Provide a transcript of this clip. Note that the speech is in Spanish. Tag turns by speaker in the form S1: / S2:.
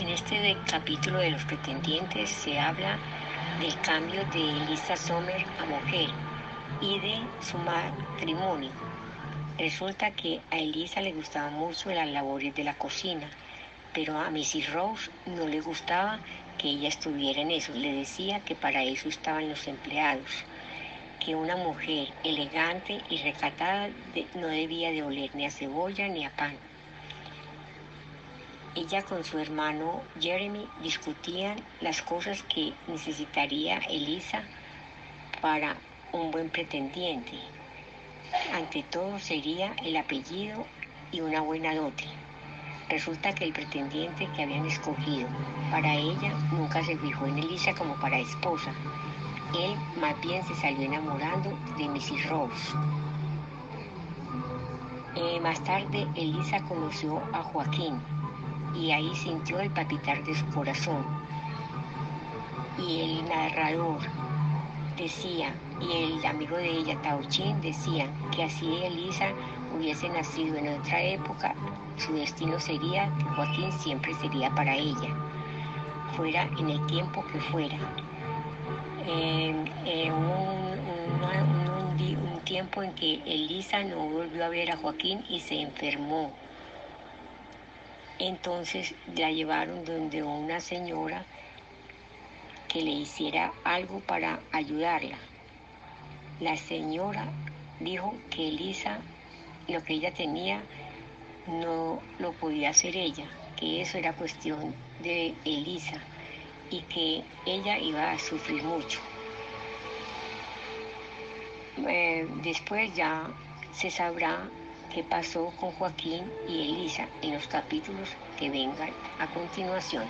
S1: En este capítulo de los pretendientes se habla del cambio de Elisa Sommer a mujer y de su matrimonio. Resulta que a Elisa le gustaba mucho las labores de la cocina, pero a Mrs. Rose no le gustaba que ella estuviera en eso. Le decía que para eso estaban los empleados, que una mujer elegante y recatada no debía de oler ni a cebolla ni a pan. Ella con su hermano Jeremy discutían las cosas que necesitaría Elisa para un buen pretendiente. Ante todo sería el apellido y una buena dote. Resulta que el pretendiente que habían escogido para ella nunca se fijó en Elisa como para esposa. Él más bien se salió enamorando de Mrs. Rose. Eh, más tarde Elisa conoció a Joaquín y ahí sintió el palpitar de su corazón. Y el narrador decía, y el amigo de ella, Tauchín, decía que así Elisa hubiese nacido en otra época, su destino sería que Joaquín siempre sería para ella, fuera en el tiempo que fuera. En, un, un tiempo en que Elisa no volvió a ver a Joaquín y se enfermó. Entonces la llevaron donde una señora que le hiciera algo para ayudarla. La señora dijo que Elisa, lo que ella tenía, no lo podía hacer ella, que eso era cuestión de Elisa y que ella iba a sufrir mucho. Eh, después ya se sabrá qué pasó con Joaquín y Elisa en los capítulos que vengan a continuación.